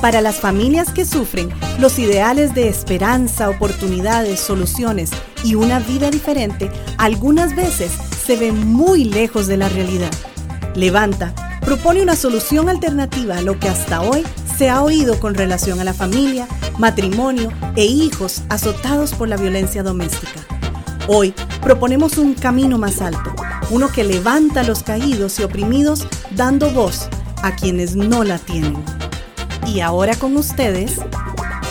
Para las familias que sufren, los ideales de esperanza, oportunidades, soluciones y una vida diferente algunas veces se ven muy lejos de la realidad. Levanta propone una solución alternativa a lo que hasta hoy se ha oído con relación a la familia, matrimonio e hijos azotados por la violencia doméstica. Hoy proponemos un camino más alto, uno que levanta a los caídos y oprimidos dando voz a quienes no la tienen. Y ahora con ustedes,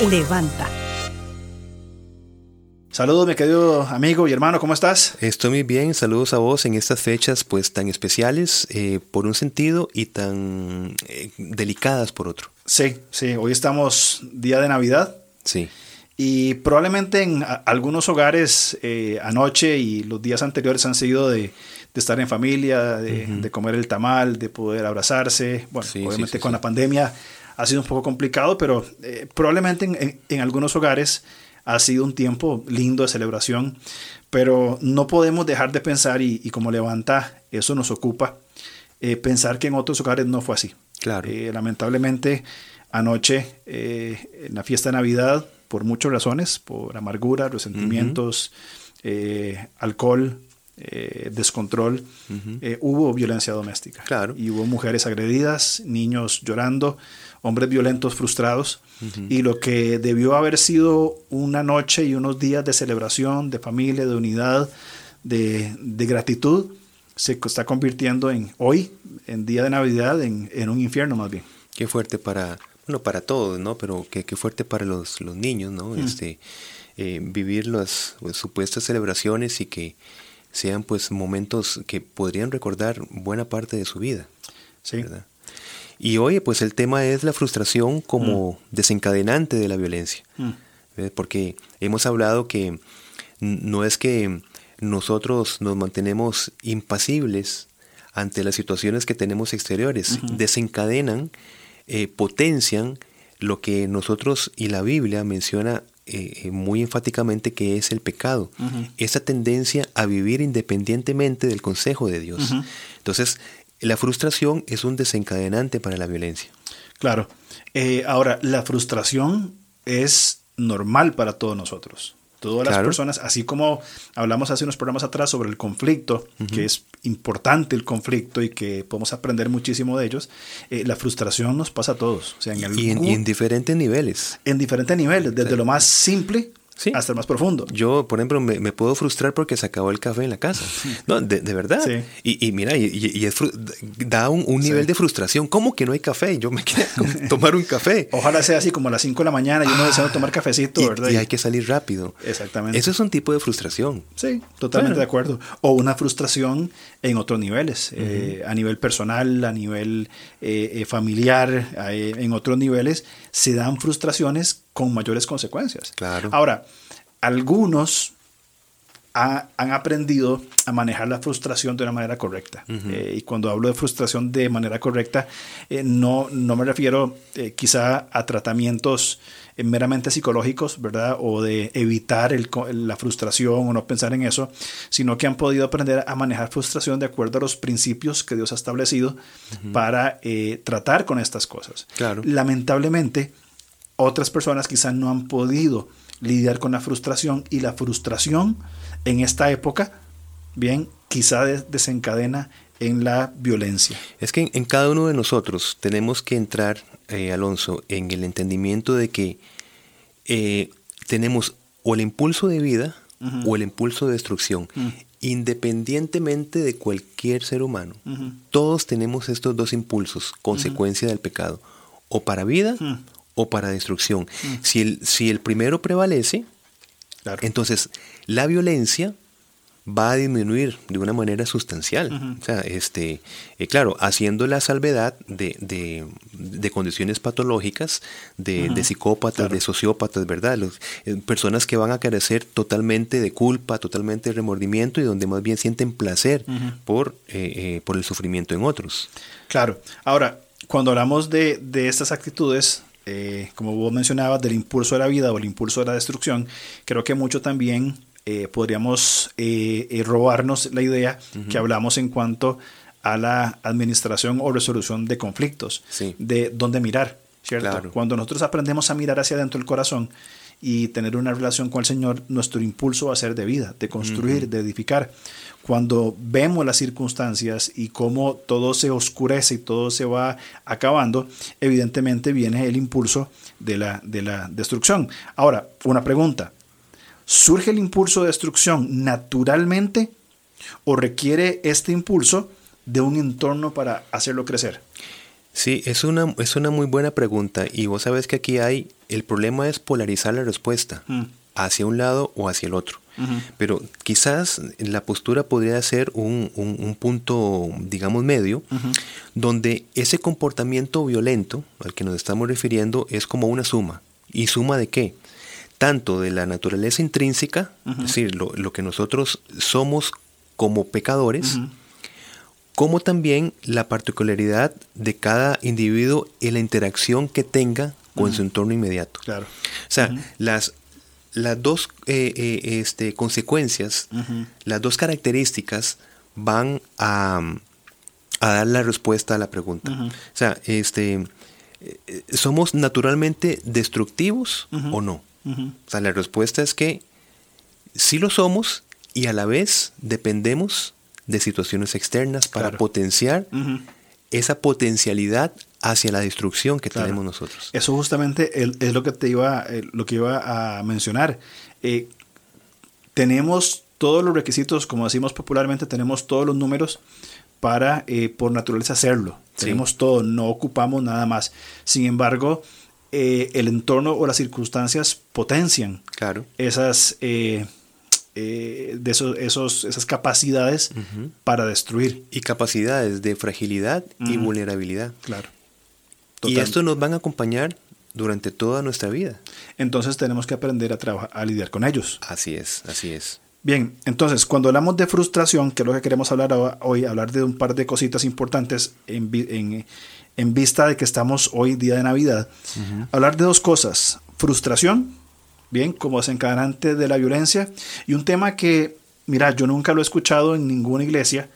Levanta. Saludos, mi querido amigo y hermano, ¿cómo estás? Estoy muy bien, saludos a vos en estas fechas pues tan especiales eh, por un sentido y tan eh, delicadas por otro. Sí, sí, hoy estamos día de Navidad. Sí. Y probablemente en algunos hogares eh, anoche y los días anteriores han sido de, estar en familia, de, comer el tamal, de poder abrazarse. Bueno, obviamente con la pandemia ha sido un poco complicado, pero eh, probablemente en, algunos hogares ha sido un tiempo lindo de celebración, pero no podemos dejar de pensar y, como levanta, eso nos ocupa, eh, pensar que en otros hogares no fue así. Claro. lamentablemente, anoche, en la fiesta de Navidad, por muchas razones, por amargura, resentimientos, eh, alcohol, eh, descontrol, eh, hubo violencia doméstica. Claro. Y hubo mujeres agredidas, niños llorando, hombres violentos frustrados. Y lo que debió haber sido una noche y unos días de celebración, de familia, de unidad, de, gratitud, se está convirtiendo en hoy, en día de Navidad, en, en un infierno más bien. Qué fuerte para, bueno, para todos, ¿no? Pero qué, fuerte para los, los niños, ¿no? Este, eh, vivir las pues, supuestas celebraciones y que sean pues momentos que podrían recordar buena parte de su vida. Sí. Y hoy pues el tema es la frustración como mm. desencadenante de la violencia. Mm. Porque hemos hablado que no es que nosotros nos mantenemos impasibles ante las situaciones que tenemos exteriores, desencadenan eh, potencian lo que nosotros y la Biblia menciona eh, eh, muy enfáticamente que es el pecado, esa tendencia a vivir independientemente del consejo de Dios. Entonces, la frustración es un desencadenante para la violencia. Claro. ahora, la frustración es normal para todos nosotros. Todas las personas, así como hablamos hace unos programas atrás sobre el conflicto, que es importante el conflicto y que podemos aprender muchísimo de ellos, eh, la frustración nos pasa a todos. O sea, en y, en, diferentes niveles. En diferentes niveles, desde lo más simple hasta el más profundo. Yo, por ejemplo, me, puedo frustrar porque se acabó el café en la casa. No, de, verdad. Y, mira, y, da un, nivel de frustración. ¿Cómo que no hay café? Yo me quiero tomar un café. Ojalá sea así como a las 5 de la mañana y uno ah, desea tomar cafecito, ¿verdad? Y hay que salir rápido. Exactamente. Eso es un tipo de frustración. Sí, totalmente de acuerdo. O una frustración en otros niveles, eh, a nivel personal, a nivel eh, eh, familiar, en otros niveles, se dan frustraciones con mayores consecuencias. Claro. Ahora, algunos han aprendido a manejar la frustración de una manera correcta. Eh, y cuando hablo de frustración de manera correcta, eh, no, no me refiero eh, quizá a tratamientos meramente psicológicos, ¿verdad? O de evitar la frustración o no pensar en eso, sino que han podido aprender a manejar frustración de acuerdo a los principios que Dios ha establecido para tratar con estas cosas. Claro. Lamentablemente, otras personas quizás no han podido lidiar con la frustración y la frustración en esta época, bien, quizá desencadena en la violencia. Es que en, cada uno de nosotros tenemos que entrar, eh, Alonso, en el entendimiento de que eh, tenemos o el impulso de vida o el impulso de destrucción. Independientemente de cualquier ser humano, todos tenemos estos dos impulsos, consecuencia del pecado, o para vida o para destrucción. Mm. Si, el, si el primero prevalece, entonces la violencia va a disminuir de una manera sustancial. O sea, este, eh, claro, haciendo la salvedad de, de, condiciones patológicas, de, de psicópatas, de sociópatas, ¿verdad? Eh, personas que van a carecer totalmente de culpa, totalmente de remordimiento y donde más bien sienten placer por, eh, por el sufrimiento en otros. Claro. Ahora, cuando hablamos de, de estas actitudes, eh, como vos mencionabas, del impulso de la vida o el impulso de la destrucción, creo que mucho también eh, podríamos eh, robarnos la idea que hablamos en cuanto a la administración o resolución de conflictos, de dónde mirar. ¿cierto? Cuando nosotros aprendemos a mirar hacia adentro del corazón y tener una relación con el Señor, nuestro impulso va a ser de vida, de construir, de edificar. Cuando vemos las circunstancias y cómo todo se oscurece y todo se va acabando, evidentemente viene el impulso de la, de la destrucción. Ahora, una pregunta. ¿Surge el impulso de destrucción naturalmente o requiere este impulso de un entorno para hacerlo crecer? Sí, es una, es una muy buena pregunta y vos sabes que aquí hay, el problema es polarizar la respuesta mm. hacia un lado o hacia el otro. Pero quizás la postura podría ser un, punto, digamos, medio, donde ese comportamiento violento al que nos estamos refiriendo es como una suma. ¿Y suma de qué? Tanto de la naturaleza intrínseca, es decir, lo, lo, que nosotros somos como pecadores, como también la particularidad de cada individuo y la interacción que tenga con su entorno inmediato. Claro. O sea, las, las dos eh, eh, este, consecuencias, las dos características van a, dar la respuesta a la pregunta. O sea, este, eh, ¿somos naturalmente destructivos o no? O sea, la respuesta es que sí lo somos y a la vez dependemos de situaciones externas para potenciar esa potencialidad hacia la destrucción que tenemos nosotros. Eso justamente es lo que te iba, eh, lo que iba a mencionar. Eh, tenemos todos los requisitos, como decimos popularmente, tenemos todos los números para eh, por naturaleza hacerlo. Tenemos todo, no ocupamos nada más. Sin embargo, el entorno o las circunstancias potencian claro. esas eh, de esos, esos, esas capacidades para destruir. Y capacidades de fragilidad y vulnerabilidad. Claro. Y esto nos van a acompañar durante toda nuestra vida. Entonces tenemos que aprender a trabajar, a lidiar con ellos. Así es, así es. Bien, entonces cuando hablamos de frustración, que es lo que queremos hablar hoy, hablar de un par de cositas importantes en, en, en vista de que estamos hoy día de Navidad, hablar de dos cosas, frustración bien, como desencadenante de la violencia. Y un tema que, mira, yo nunca lo he escuchado en ninguna iglesia,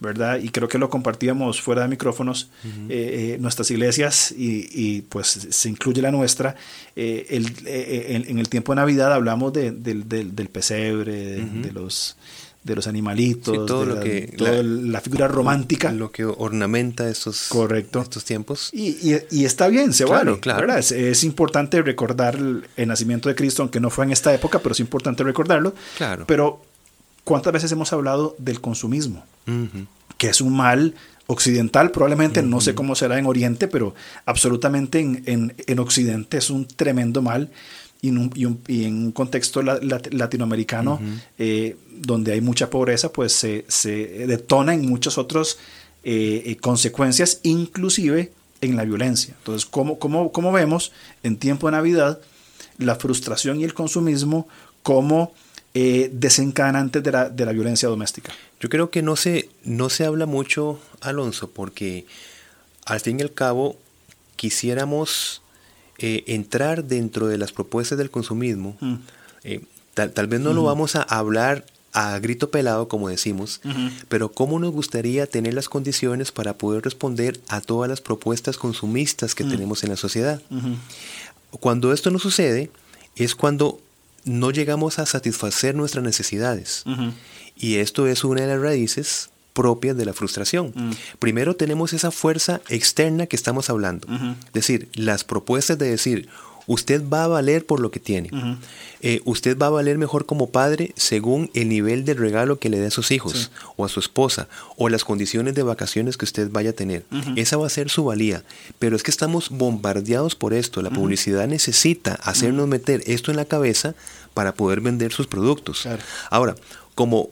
¿verdad? Y creo que lo compartíamos fuera de micrófonos, eh, eh, nuestras iglesias y, pues se incluye la nuestra. Eh, en el tiempo de Navidad hablamos del, pesebre, de los de los animalitos, todo lo la, que la, figura romántica. Lo que ornamenta estos, Correcto. estos tiempos. Y, y, está bien, se vale. Claro. Es, es, importante recordar el, nacimiento de Cristo, aunque no fue en esta época, pero es importante recordarlo. Claro. Pero, ¿cuántas veces hemos hablado del consumismo? Que es un mal occidental, probablemente, no sé cómo será en Oriente, pero absolutamente en, en, en Occidente es un tremendo mal y en un, contexto latinoamericano eh, donde hay mucha pobreza, pues se, detona en muchas otras eh, eh, consecuencias, inclusive en la violencia. Entonces, ¿cómo, cómo, vemos en tiempo de Navidad la frustración y el consumismo como desencadenantes de la, de la, violencia doméstica? Yo creo que no se, no se habla mucho, Alonso, porque al fin y al cabo quisiéramos eh, entrar dentro de las propuestas del consumismo, mm. eh, tal, vez no lo vamos a hablar a grito pelado, como decimos, pero cómo nos gustaría tener las condiciones para poder responder a todas las propuestas consumistas que tenemos en la sociedad. Cuando esto no sucede, es cuando no llegamos a satisfacer nuestras necesidades. Y esto es una de las raíces propias de la frustración. Mm. Primero tenemos esa fuerza externa que estamos hablando. Es decir, las propuestas de decir, usted va a valer por lo que tiene. Eh, usted va a valer mejor como padre según el nivel de regalo que le dé a sus hijos o a su esposa o las condiciones de vacaciones que usted vaya a tener. Esa va a ser su valía. Pero es que estamos bombardeados por esto. La publicidad necesita hacernos meter esto en la cabeza para poder vender sus productos. Ahora, como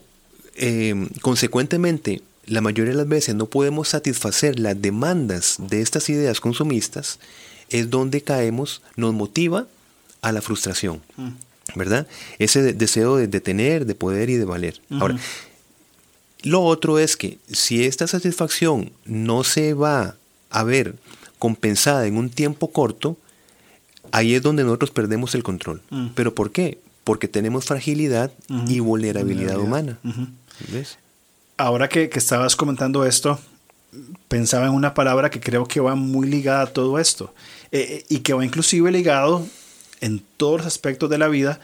Em, consecuentemente, la mayoría de las veces no podemos satisfacer las demandas de estas ideas consumistas, es donde caemos, nos motiva a la frustración, mm. ¿verdad? Ese deseo de, tener, de poder y de valer. Ahora, lo otro es que si esta satisfacción no se va a ver compensada en un tiempo corto, ahí es donde nosotros perdemos el control. Mm. ¿Pero por qué? Porque tenemos fragilidad y vulnerabilidad, humana. Ahora que, estabas comentando esto, pensaba en una palabra que creo que va muy ligada a todo esto eh, y que va inclusive ligado en todos los aspectos de la vida,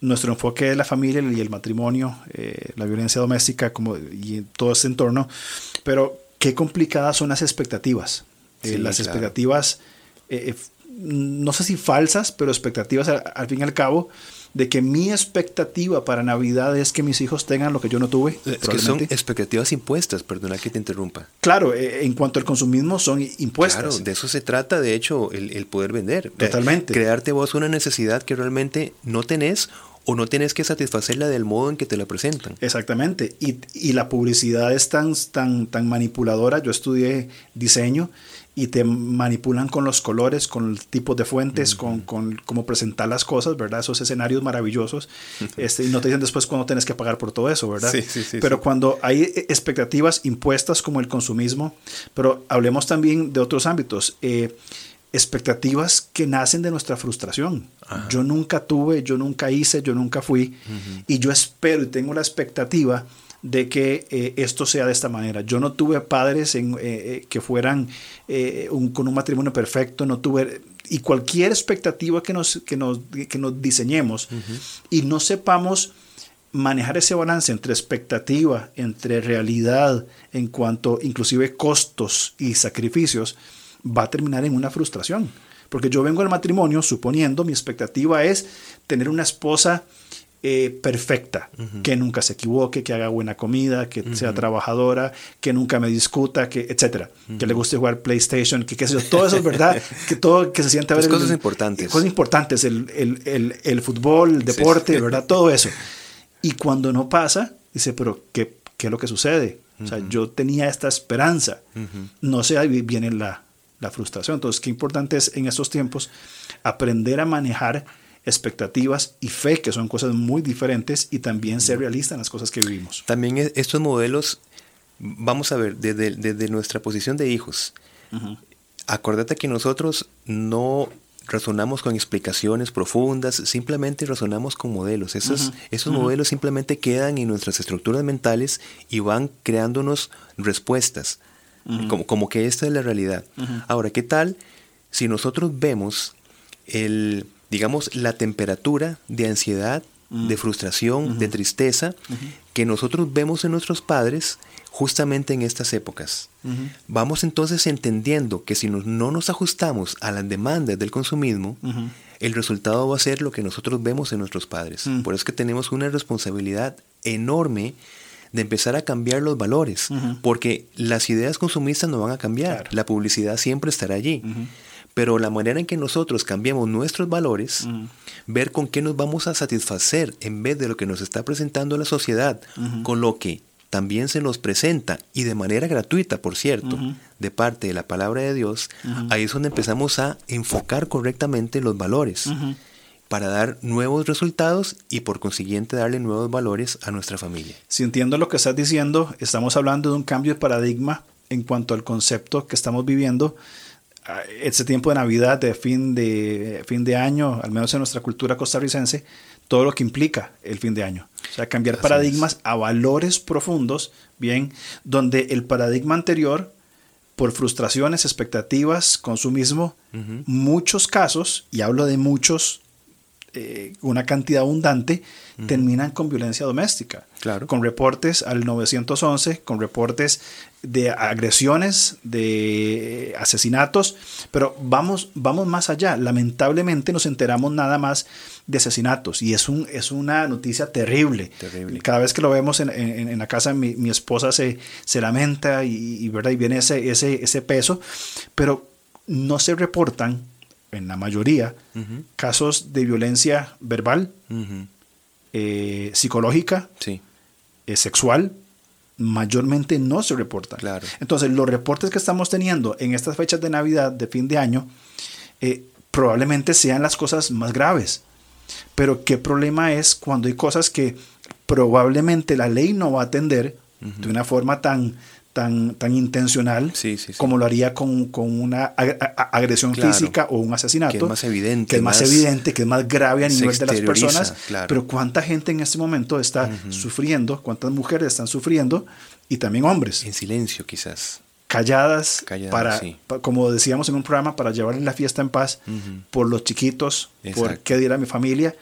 nuestro enfoque de la familia y el matrimonio, eh, la violencia doméstica como, y todo ese entorno, pero qué complicadas son las expectativas. Eh, las expectativas, no sé si falsas, pero expectativas al fin y al cabo de que mi expectativa para Navidad es que mis hijos tengan lo que yo no tuve. Es que son expectativas impuestas, perdona que te interrumpa. Claro, eh, en cuanto al consumismo son impuestas. Claro, de eso se trata, de hecho, el, poder vender. Totalmente. crearte vos una necesidad que realmente no tenés o no tienes que satisfacerla del modo en que te la presentan. Exactamente. Y, y, la publicidad es tan, tan, tan manipuladora. Yo estudié diseño y te manipulan con los colores, con el tipo de fuentes, con, con, cómo presentar las cosas, ¿verdad? Esos escenarios maravillosos. Este, y no te dicen después cuándo tienes que pagar por todo eso, ¿verdad? Sí, sí, sí, pero cuando hay expectativas impuestas como el consumismo, pero hablemos también de otros ámbitos. Eh, expectativas que nacen de nuestra frustración. Yo nunca tuve, yo nunca hice, yo nunca fui, y yo espero y tengo la expectativa de que eh, esto sea de esta manera. Yo no tuve padres en, eh, eh, que fueran con un matrimonio perfecto, no tuve, y cualquier expectativa que nos, que nos, que nos diseñemos y no sepamos manejar ese balance entre expectativa, entre realidad, en cuanto inclusive costos y sacrificios, va a terminar en una frustración. Porque yo vengo al matrimonio suponiendo, mi expectativa es tener una esposa eh, perfecta, que nunca se equivoque, que haga buena comida, que sea trabajadora, que nunca me discuta, que etcétera, que le guste jugar PlayStation, que qué sé yo, todo eso es verdad, que todo que se sienta ver cosas importantes, cosas importantes, el, el, el, fútbol, el deporte, verdad, todo eso. Y cuando no pasa, dice, pero qué, qué es lo que sucede? O sea, yo tenía esta esperanza, no sé, ahí viene la, la frustración. Entonces, qué importante es en estos tiempos aprender a manejar expectativas y fe, que son cosas muy diferentes, y también ser realista en las cosas que vivimos. También e, estos modelos, vamos a ver, desde, nuestra posición de hijos, acuérdate que nosotros no razonamos con explicaciones profundas, simplemente razonamos con modelos. Esos, esos modelos simplemente quedan en nuestras estructuras mentales y van creándonos respuestas, como, como que esta es la realidad. Ahora, ¿qué tal si nosotros vemos el, digamos, la temperatura de ansiedad, de frustración, de tristeza que nosotros vemos en nuestros padres justamente en estas épocas. Vamos entonces entendiendo que si no nos ajustamos a las demandas del consumismo, el resultado va a ser lo que nosotros vemos en nuestros padres. Por eso es que tenemos una responsabilidad enorme de empezar a cambiar los valores, porque las ideas consumistas no van a cambiar, la publicidad siempre estará allí. Pero la manera en que nosotros cambiamos nuestros valores, ver con qué nos vamos a satisfacer en vez de lo que nos está presentando la sociedad, con lo que también se nos presenta, y de manera gratuita, por cierto, de parte de la palabra de Dios, ahí es donde empezamos a enfocar correctamente los valores para dar nuevos resultados y por consiguiente darle nuevos valores a nuestra familia. Si entiendo lo que estás diciendo, estamos hablando de un cambio de paradigma en cuanto al concepto que estamos viviendo este tiempo de Navidad, de fin de, fin de año, al menos en nuestra cultura costarricense, todo lo que implica el fin de año. O sea, cambiar paradigmas a valores profundos, bien, donde el paradigma anterior, por frustraciones, expectativas, consumismo, muchos casos, y hablo de muchos, eh, una cantidad abundante, terminan con violencia doméstica. Claro. Con reportes al 911, con reportes de agresiones, de asesinatos, pero vamos, vamos más allá. Lamentablemente nos enteramos nada más de asesinatos y es, un, es una noticia terrible. terrible. Cada vez que lo vemos en, en, la casa, mi, mi, esposa se, se lamenta y, ¿verdad? y viene ese, ese, ese peso, pero no se reportan, en la mayoría, casos de violencia verbal, eh, psicológica, sí. Eh, sexual, mayormente no se reportan. Claro. Entonces, los reportes que estamos teniendo en estas fechas de Navidad, de fin de año, eh, probablemente sean las cosas más graves. Pero qué problema es cuando hay cosas que probablemente la ley no va a atender de una forma tan, tan, tan intencional como lo haría con, una agresión física o un asesinato. Que es más evidente. Que es más, evidente, que es más grave a nivel de las personas. Pero cuánta gente en este momento está sufriendo, cuántas mujeres están sufriendo y también hombres. En silencio quizás. calladas, Calladas, para, sí. pa- como decíamos en un programa, para llevarle la fiesta en paz por los chiquitos, por Exacto. qué dirá mi familia,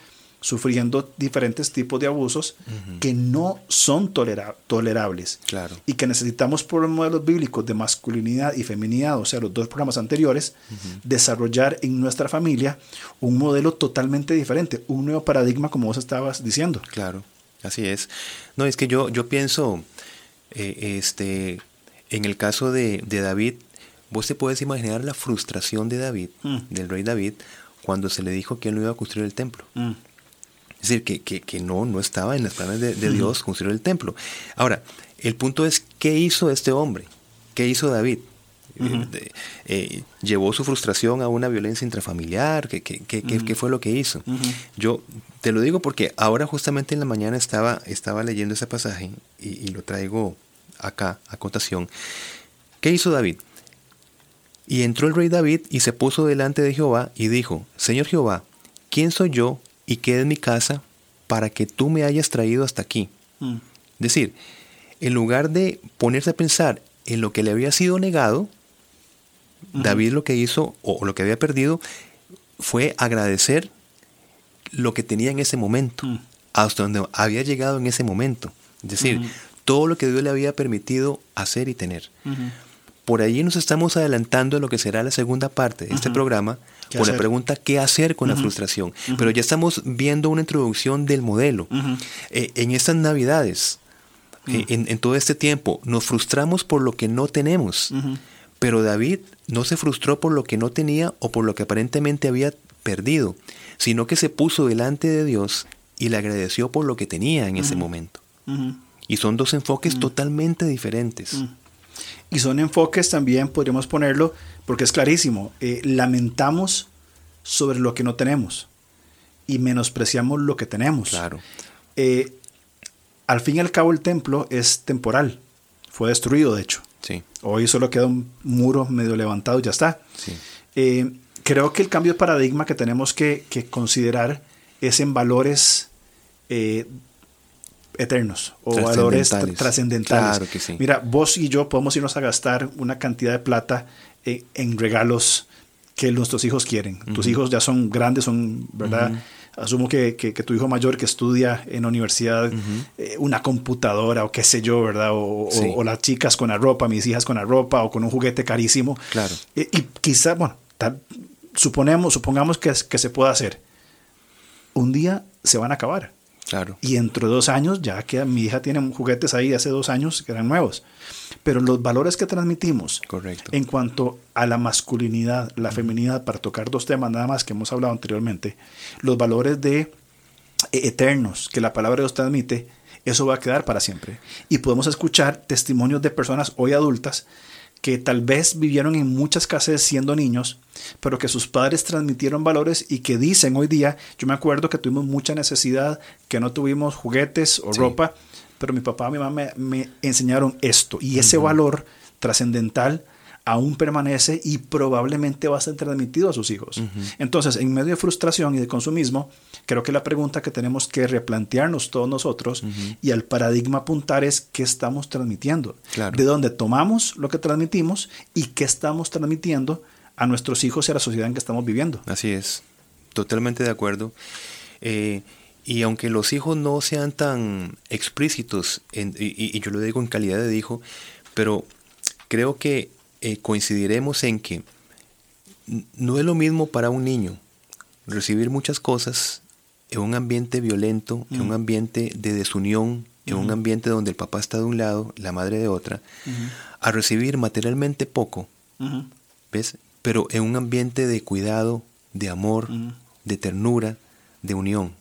sufriendo diferentes tipos de abusos que no son tolera- tolerables Claro. y que necesitamos por los modelos bíblicos de masculinidad y feminidad, o sea, los dos programas anteriores, desarrollar en nuestra familia un modelo totalmente diferente, un nuevo paradigma como vos estabas diciendo. Claro, así es. No, es que yo, yo pienso, eh, este, en el caso de, de David, vos te puedes imaginar la frustración de David, Mm. del rey David, cuando se le dijo que él no iba a construir el templo. Es decir, que, que- que no, no estaba en los planes de, de Dios construir el templo. Ahora, el punto es, ¿qué hizo este hombre? ¿Qué hizo David? Eh, eh, ¿Llevó su frustración a una violencia intrafamiliar? ¿Qué, qué- qué- qué- qué fue lo que hizo? Yo te lo digo porque ahora justamente en la mañana estaba, estaba leyendo ese pasaje y, y lo traigo acá, a cotación. ¿Qué hizo David? Y entró el rey David y se puso delante de Jehová y dijo, Señor Jehová, ¿quién soy yo y qué es mi casa para que tú me hayas traído hasta aquí? mm, Es decir, en lugar de ponerse a pensar en lo que le había sido negado, David lo que hizo o lo que había perdido fue agradecer lo que tenía en ese momento, Mm. hasta donde había llegado en ese momento. Es decir, todo lo que Dios le había permitido hacer y tener. Por ahí nos estamos adelantando a lo que será la segunda parte de este programa, ¿Qué con la pregunta ¿qué hacer con la frustración? Pero ya estamos viendo una introducción del modelo. Eh, en estas navidades, eh, en, en todo este tiempo, nos frustramos por lo que no tenemos. Pero David no se frustró por lo que no tenía o por lo que aparentemente había perdido, sino que se puso delante de Dios y le agradeció por lo que tenía en ese momento. Y son dos enfoques totalmente diferentes. Y son enfoques también, podríamos ponerlo, porque es clarísimo, eh, lamentamos sobre lo que no tenemos y menospreciamos lo que tenemos. Claro. Eh, al fin y al cabo el templo es temporal, fue destruido de hecho. Sí, Hoy solo queda un muro medio levantado y ya está. sí. Eh, creo que el cambio de paradigma que tenemos que, que considerar es en valores eh, eternos o valores Trascendentales. tr- trascendentales. Claro que sí. Mira, vos y yo podemos irnos a gastar una cantidad de plata eh, en regalos que nuestros hijos quieren. Tus hijos ya son grandes, son, ¿verdad? Asumo que, que- que tu hijo mayor que estudia en la universidad, eh, una computadora o qué sé yo, ¿verdad? O, o- Sí. o las chicas con la ropa, mis hijas con la ropa o con un juguete carísimo. Claro. Eh, y quizá, bueno, tal- suponemos, supongamos que, que se pueda hacer. Un día se van a acabar. Claro. Y dentro de dos años, ya que mi hija tiene juguetes ahí de hace dos años que eran nuevos. Pero los valores que transmitimos Correcto. en cuanto a la masculinidad, la feminidad, para tocar dos temas nada más que hemos hablado anteriormente, los valores de eh, eternos que la palabra de Dios transmite, eso va a quedar para siempre. Y podemos escuchar testimonios de personas hoy adultas que tal vez vivieron en mucha escasez siendo niños, pero que sus padres transmitieron valores y que dicen hoy día, yo me acuerdo que tuvimos mucha necesidad, que no tuvimos juguetes o Sí. ropa, pero mi papá y mi mamá me, me enseñaron esto y ese valor trascendental aún permanece y probablemente va a ser transmitido a sus hijos. Entonces, en medio de frustración y de consumismo, creo que la pregunta que tenemos que replantearnos todos nosotros y al paradigma apuntar es qué estamos transmitiendo, Claro. de dónde tomamos lo que transmitimos y qué estamos transmitiendo a nuestros hijos y a la sociedad en que estamos viviendo. Así es, totalmente de acuerdo. Eh, y aunque los hijos no sean tan explícitos, en- y- y yo lo digo en calidad de hijo, pero creo que eh, coincidiremos en que no es lo mismo para un niño recibir muchas cosas en un ambiente violento, en un ambiente de desunión, en un ambiente donde el papá está de un lado, la madre de otra, a recibir materialmente poco. ¿ves? Pero en un ambiente de cuidado, de amor, de ternura, de unión.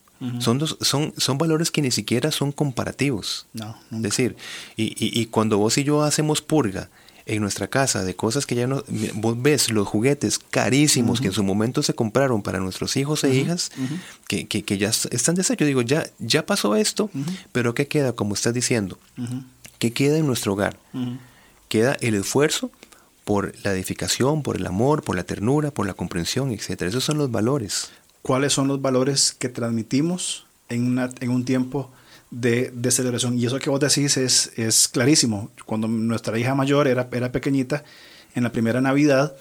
Son, dos- son, son valores que ni siquiera son comparativos. No, Es decir, y, y- y cuando vos y yo hacemos purga en nuestra casa de cosas que ya no... Vos ves los juguetes carísimos que en su momento se compraron para nuestros hijos e hijas, que, que- que ya están de Yo digo, ya, ya pasó esto, pero ¿qué queda, como estás diciendo? ¿Qué queda en nuestro hogar? Queda el esfuerzo por la edificación, por el amor, por la ternura, por la comprensión, etc. Esos son los valores. cuáles son los valores que transmitimos en, una- en un tiempo de, de, celebración. Y eso que vos decís es, es clarísimo. Cuando nuestra hija mayor era, era pequeñita, en la primera Navidad,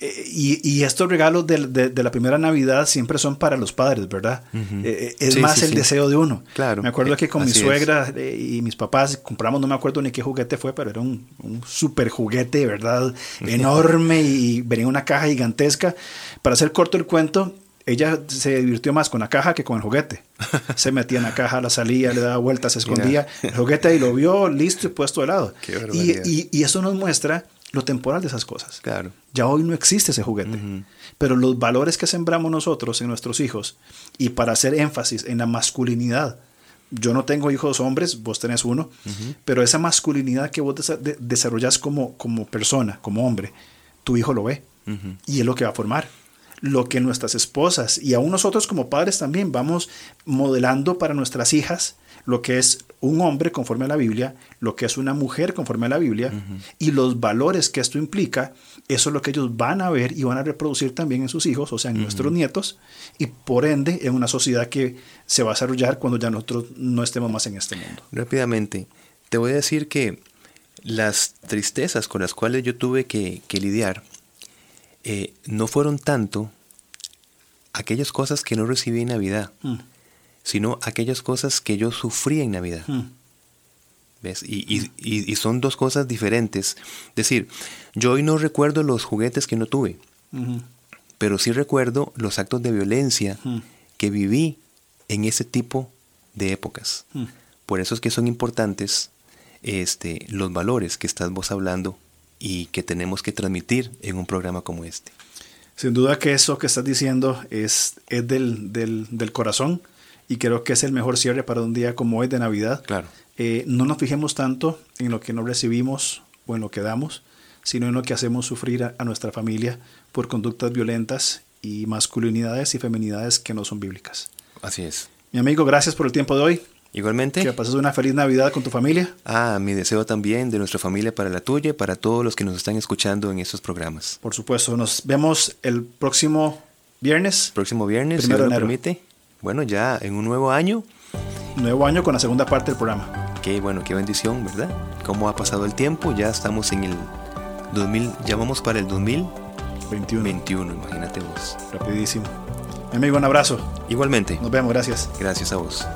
eh, y, y, estos regalos de, de, de, la primera Navidad siempre son para los padres, ¿verdad? Uh -huh. eh, es sí, más sí, el sí. deseo de uno. Claro. Me acuerdo que con mi suegra es. y mis papás compramos, no me acuerdo ni qué juguete fue, pero era un, un super juguete, ¿verdad? Enorme y venía una caja gigantesca. Para hacer corto el cuento, ella se divirtió más con la caja que con el juguete. Se metía en la caja, la salía, le daba vueltas, se escondía el juguete y lo vio listo y puesto de lado. Y, y, y, eso nos muestra lo temporal de esas cosas. Claro. Ya hoy no existe ese juguete. Uh -huh. Pero los valores que sembramos nosotros en nuestros hijos, y para hacer énfasis en la masculinidad, yo no tengo hijos hombres, vos tenés uno, uh -huh. pero esa masculinidad que vos de desarrollas como, como persona, como hombre, tu hijo lo ve uh -huh. y es lo que va a formar lo que nuestras esposas y aún nosotros como padres también vamos modelando para nuestras hijas lo que es un hombre conforme a la Biblia, lo que es una mujer conforme a la Biblia uh -huh. y los valores que esto implica, eso es lo que ellos van a ver y van a reproducir también en sus hijos, o sea, en uh -huh. nuestros nietos y por ende en una sociedad que se va a desarrollar cuando ya nosotros no estemos más en este mundo. Rápidamente, te voy a decir que las tristezas con las cuales yo tuve que, que lidiar eh, no fueron tanto aquellas cosas que no recibí en Navidad, mm. sino aquellas cosas que yo sufrí en Navidad. Mm. ¿Ves? Y, y, y, son dos cosas diferentes. Es decir, yo hoy no recuerdo los juguetes que no tuve, mm -hmm. pero sí recuerdo los actos de violencia mm. que viví en ese tipo de épocas. Por eso es que son importantes este, los valores que estás vos hablando y que tenemos que transmitir en un programa como este. Sin duda que eso que estás diciendo es, es del, del, del, corazón y creo que es el mejor cierre para un día como hoy de Navidad. Claro. Eh, no nos fijemos tanto en lo que no recibimos o en lo que damos, sino en lo que hacemos sufrir a, a nuestra familia por conductas violentas y masculinidades y feminidades que no son bíblicas. Así es. Mi amigo, gracias por el tiempo de hoy. Igualmente. Que pases una feliz Navidad con tu familia. Ah, mi deseo también de nuestra familia para la tuya y para todos los que nos están escuchando en estos programas. Por supuesto, nos vemos el próximo viernes. Próximo viernes, si Dios lo permite. Bueno, ya en un nuevo año. Nuevo año con la segunda parte del programa. Qué bueno, qué bendición, ¿verdad? ¿Cómo ha pasado el tiempo? Ya estamos en el 2000, ya vamos para el 2021. 21, imagínate vos. Rapidísimo. Mi amigo, un abrazo. Igualmente. Nos vemos, gracias. Gracias a vos.